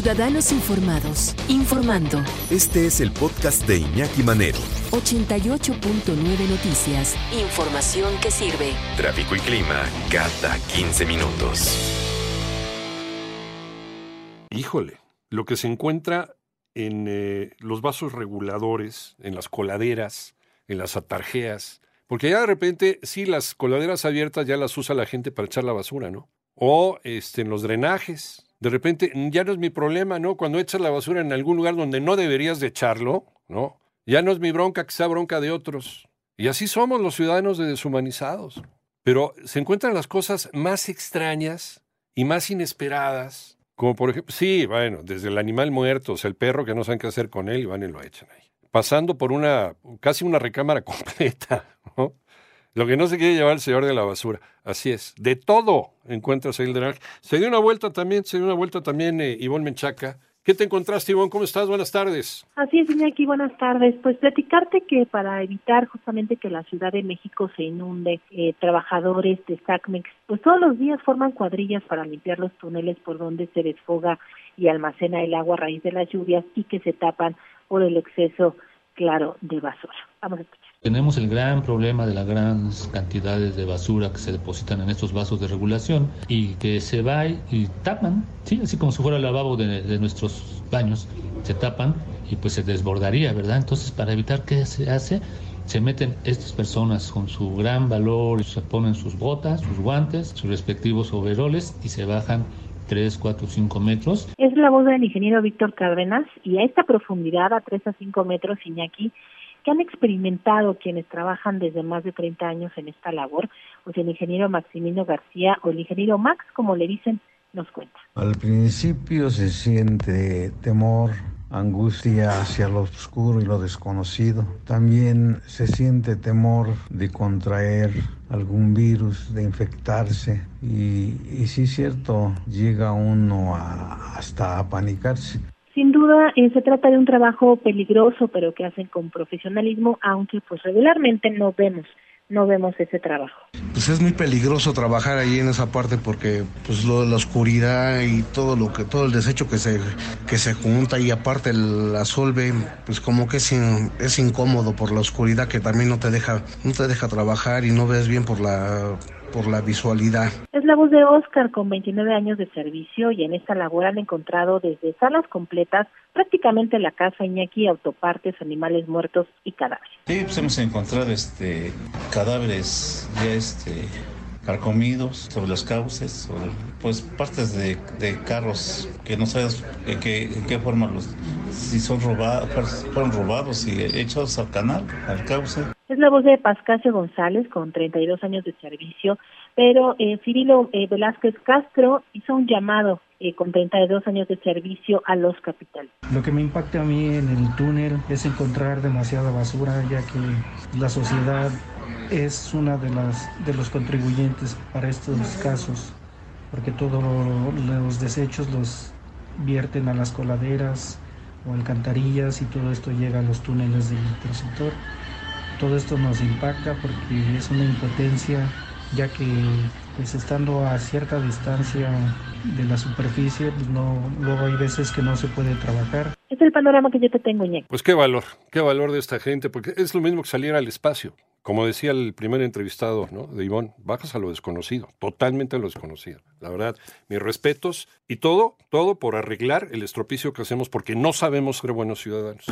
Ciudadanos Informados, informando. Este es el podcast de Iñaki Manero. 88.9 Noticias. Información que sirve. Tráfico y clima cada 15 minutos. Híjole, lo que se encuentra en eh, los vasos reguladores, en las coladeras, en las atarjeas, porque ya de repente, sí, las coladeras abiertas ya las usa la gente para echar la basura, ¿no? O este, en los drenajes. De repente, ya no es mi problema, ¿no? Cuando echas la basura en algún lugar donde no deberías de echarlo, ¿no? Ya no es mi bronca que sea bronca de otros. Y así somos los ciudadanos de deshumanizados. Pero se encuentran las cosas más extrañas y más inesperadas, como por ejemplo, sí, bueno, desde el animal muerto, o sea, el perro que no saben qué hacer con él y van y lo echan ahí. Pasando por una, casi una recámara completa, ¿no? Lo que no se quiere llevar el señor de la basura. Así es. De todo encuentras ahí el drenaje. Se dio una vuelta también, se dio una vuelta también eh, Ivonne Menchaca. ¿Qué te encontraste, Ivonne? ¿Cómo estás? Buenas tardes. Así es, Iñaki, buenas tardes. Pues platicarte que para evitar justamente que la Ciudad de México se inunde, eh, trabajadores de SACMEX, pues todos los días forman cuadrillas para limpiar los túneles por donde se desfoga y almacena el agua a raíz de las lluvias y que se tapan por el exceso, claro, de basura. Vamos a escuchar. Tenemos el gran problema de las grandes cantidades de basura que se depositan en estos vasos de regulación y que se va y tapan, ¿sí? así como si fuera el lavabo de, nuestros baños, se tapan y pues se desbordaría, ¿verdad? Entonces, para evitar que se hace, se meten estas personas con su gran valor, se ponen sus botas, sus guantes, sus respectivos overoles y se bajan 3, 4, 5 metros. Es la voz del ingeniero Víctor Cárdenas y a esta profundidad, a 3 a 5 metros, Iñaki, que han experimentado quienes trabajan desde más de 30 años en esta labor, pues el ingeniero Maximino García o el ingeniero Max, como le dicen, nos cuenta. Al principio se siente temor, angustia hacia lo oscuro y lo desconocido. También se siente temor de contraer algún virus, de infectarse. Y, y sí es cierto, llega uno a, hasta a panicarse. Sin duda, eh, se trata de un trabajo peligroso, pero que hacen con profesionalismo, aunque pues regularmente no vemos no vemos ese trabajo. Pues es muy peligroso trabajar ahí en esa parte porque pues lo, la oscuridad y todo lo que todo el desecho que se que se junta y aparte la solve pues como que es, es incómodo por la oscuridad que también no te deja no te deja trabajar y no ves bien por la por la visualidad. Es la voz de Oscar con 29 años de servicio y en esta labor han encontrado desde salas completas, prácticamente la casa Iñaki, autopartes, animales muertos y cadáveres. Sí, pues hemos encontrado este cadáveres ya este carcomidos sobre los cauces, sobre, pues partes de, de, carros que no sabes en qué, en qué forma los, si son robados, fueron robados y echados al canal, al cauce. Es la voz de Pascasio González con 32 años de servicio, pero eh, Cirilo eh, Velázquez Castro hizo un llamado eh, con 32 años de servicio a los capitales. Lo que me impacta a mí en el túnel es encontrar demasiada basura, ya que la sociedad es una de las de los contribuyentes para estos casos, porque todos los desechos los vierten a las coladeras o alcantarillas y todo esto llega a los túneles del interceptor. Todo esto nos impacta porque es una impotencia, ya que pues estando a cierta distancia de la superficie, pues no, luego hay veces que no se puede trabajar. Es el panorama que yo te tengo, Iñaki. Pues qué valor, qué valor de esta gente, porque es lo mismo que salir al espacio. Como decía el primer entrevistado ¿no? de Ivonne, bajas a lo desconocido, totalmente a lo desconocido. La verdad, mis respetos y todo, todo por arreglar el estropicio que hacemos porque no sabemos ser buenos ciudadanos.